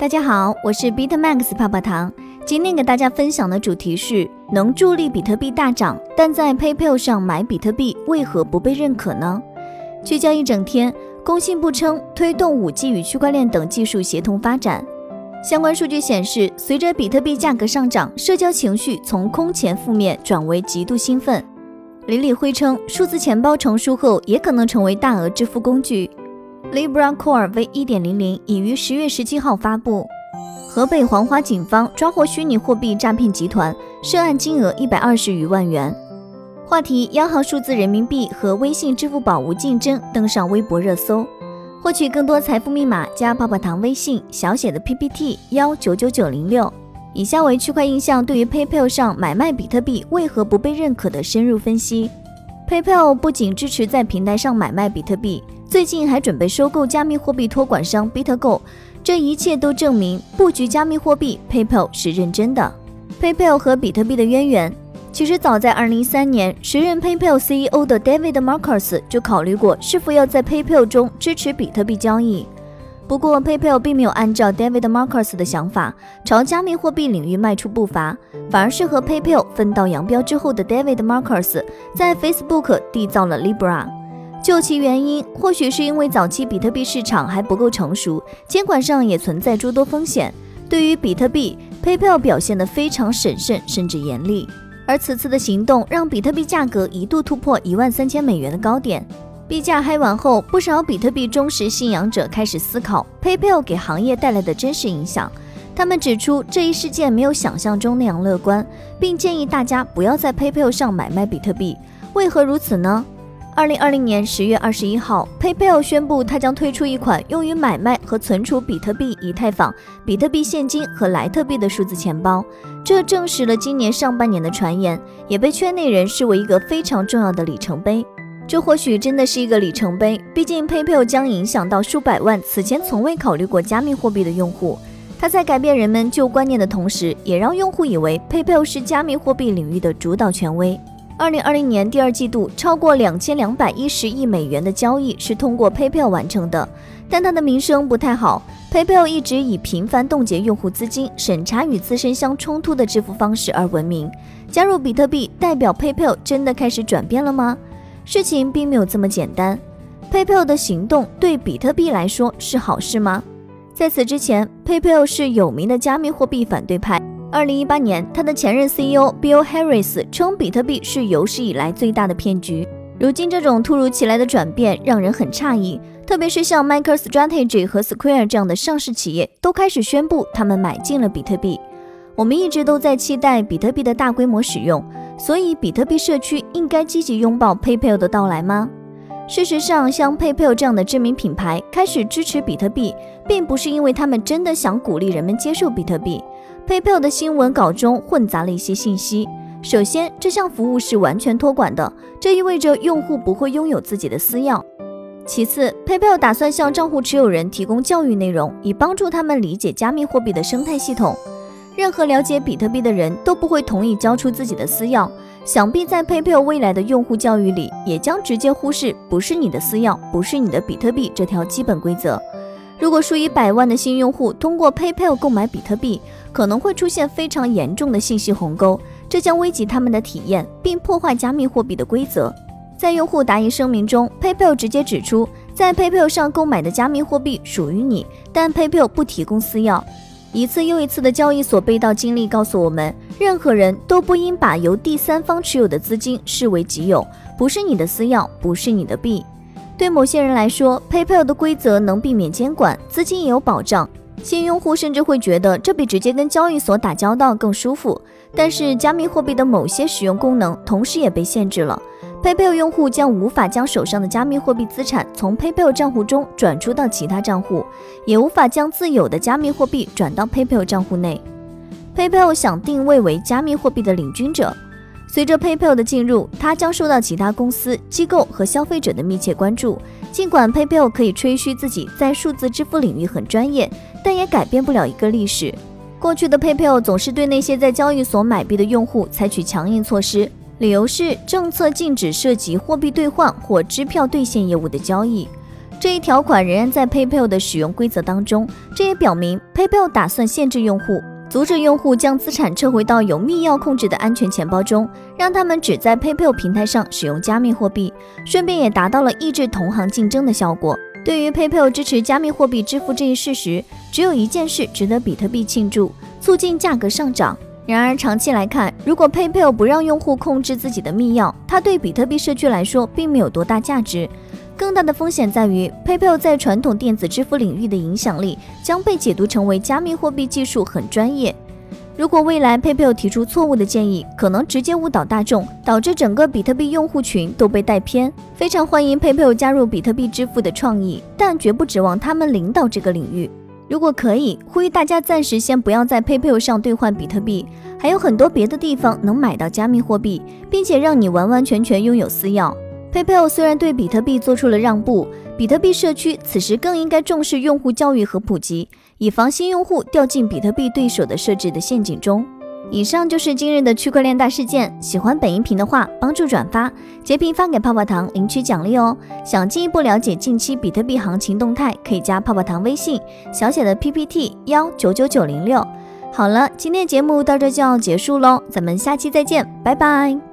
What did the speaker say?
大家好，我是 BitMax 泡泡糖。今天给大家分享的主题是能助力比特币大涨，但在 PayPal 上买比特币为何不被认可呢？聚焦一整天，工信部称推动 5G 与区块链等技术协同发展。相关数据显示，随着比特币价格上涨，社交情绪从空前负面转为极度兴奋。李李辉称，数字钱包成熟后也可能成为大额支付工具。Libra Core v 1.00已于十月十七号发布。河北黄花警方抓获虚拟货币诈骗集团，涉案金额一百二十余万元。话题：央行数字人民币和微信、支付宝无竞争登上微博热搜。获取更多财富密码，加泡泡糖微信小写的 PPT 幺九九九零六。以下为区块印象对于 PayPal 上买卖比特币为何不被认可的深入分析。PayPal 不仅支持在平台上买卖比特币。最近还准备收购加密货币托管商 BitGo，这一切都证明布局加密货币 PayPal 是认真的。PayPal 和比特币的渊源，其实早在2013年，时任 PayPal CEO 的 David Marcus 就考虑过是否要在 PayPal 中支持比特币交易。不过 PayPal 并没有按照 David Marcus 的想法朝加密货币领域迈出步伐，反而是和 PayPal 分道扬镳之后的 David Marcus 在 Facebook 缔造了 Libra。究其原因，或许是因为早期比特币市场还不够成熟，监管上也存在诸多风险。对于比特币，PayPal 表现得非常审慎，甚至严厉。而此次的行动让比特币价格一度突破一万三千美元的高点。币价嗨完后，不少比特币忠实信仰者开始思考 PayPal 给行业带来的真实影响。他们指出，这一事件没有想象中那样乐观，并建议大家不要在 PayPal 上买卖比特币。为何如此呢？二零二零年十月二十一号，PayPal 宣布，它将推出一款用于买卖和存储比特币、以太坊、比特币现金和莱特币的数字钱包。这证实了今年上半年的传言，也被圈内人视为一个非常重要的里程碑。这或许真的是一个里程碑，毕竟 PayPal 将影响到数百万此前从未考虑过加密货币的用户。它在改变人们旧观念的同时，也让用户以为 PayPal 是加密货币领域的主导权威。二零二零年第二季度，超过两千两百一十亿美元的交易是通过 PayPal 完成的，但它的名声不太好。PayPal 一直以频繁冻结用户资金、审查与自身相冲突的支付方式而闻名。加入比特币代表 PayPal 真的开始转变了吗？事情并没有这么简单。PayPal 的行动对比特币来说是好事吗？在此之前，PayPal 是有名的加密货币反对派。二零一八年，他的前任 CEO Bill Harris 称比特币是有史以来最大的骗局。如今这种突如其来的转变让人很诧异，特别是像 MicroStrategy 和 Square 这样的上市企业都开始宣布他们买进了比特币。我们一直都在期待比特币的大规模使用，所以比特币社区应该积极拥抱 PayPal 的到来吗？事实上，像 PayPal 这样的知名品牌开始支持比特币，并不是因为他们真的想鼓励人们接受比特币。PayPal 的新闻稿中混杂了一些信息。首先，这项服务是完全托管的，这意味着用户不会拥有自己的私钥。其次，PayPal 打算向账户持有人提供教育内容，以帮助他们理解加密货币的生态系统。任何了解比特币的人都不会同意交出自己的私钥。想必在 PayPal 未来的用户教育里，也将直接忽视“不是你的私钥，不是你的比特币”这条基本规则。如果数以百万的新用户通过 PayPal 购买比特币，可能会出现非常严重的信息鸿沟，这将危及他们的体验，并破坏加密货币的规则。在用户答疑声明中，PayPal 直接指出，在 PayPal 上购买的加密货币属于你，但 PayPal 不提供私钥。一次又一次的交易所被盗经历告诉我们，任何人都不应把由第三方持有的资金视为己有，不是你的私钥，不是你的币。对某些人来说，PayPal 的规则能避免监管，资金也有保障。新用户甚至会觉得这比直接跟交易所打交道更舒服。但是，加密货币的某些使用功能同时也被限制了。PayPal 用户将无法将手上的加密货币资产从 PayPal 账户中转出到其他账户，也无法将自有的加密货币转到 PayPal 账户内。PayPal 想定位为加密货币的领军者。随着 PayPal 的进入，它将受到其他公司、机构和消费者的密切关注。尽管 PayPal 可以吹嘘自己在数字支付领域很专业，但也改变不了一个历史。过去的 PayPal 总是对那些在交易所买币的用户采取强硬措施，理由是政策禁止涉及货币兑换或支票兑现业务的交易。这一条款仍然在 PayPal 的使用规则当中。这也表明 PayPal 打算限制用户，阻止用户将资产撤回到有密钥控制的安全钱包中，让他们只在 PayPal 平台上使用加密货币，顺便也达到了抑制同行竞争的效果。对于 PayPal 支持加密货币支付这一事实，只有一件事值得比特币庆祝：促进价格上涨。然而，长期来看，如果 PayPal 不让用户控制自己的密钥，它对比特币社区来说并没有多大价值。更大的风险在于，PayPal 在传统电子支付领域的影响力将被解读成为加密货币技术很专业。如果未来 PayPal 提出错误的建议，可能直接误导大众，导致整个比特币用户群都被带偏。非常欢迎 PayPal 加入比特币支付的创意，但绝不指望他们领导这个领域。如果可以，呼吁大家暂时先不要在 PayPal 上兑换比特币，还有很多别的地方能买到加密货币，并且让你完完全全拥有私钥。PayPal 虽然对比特币做出了让步，比特币社区此时更应该重视用户教育和普及，以防新用户掉进比特币对手的设置的陷阱中。以上就是今日的区块链大事件。喜欢本音频的话，帮助转发、截屏发给泡泡糖领取奖励哦。想进一步了解近期比特币行情动态，可以加泡泡糖微信，小写的 PPT 幺九九九零六。好了，今天节目到这就要结束喽，咱们下期再见，拜拜。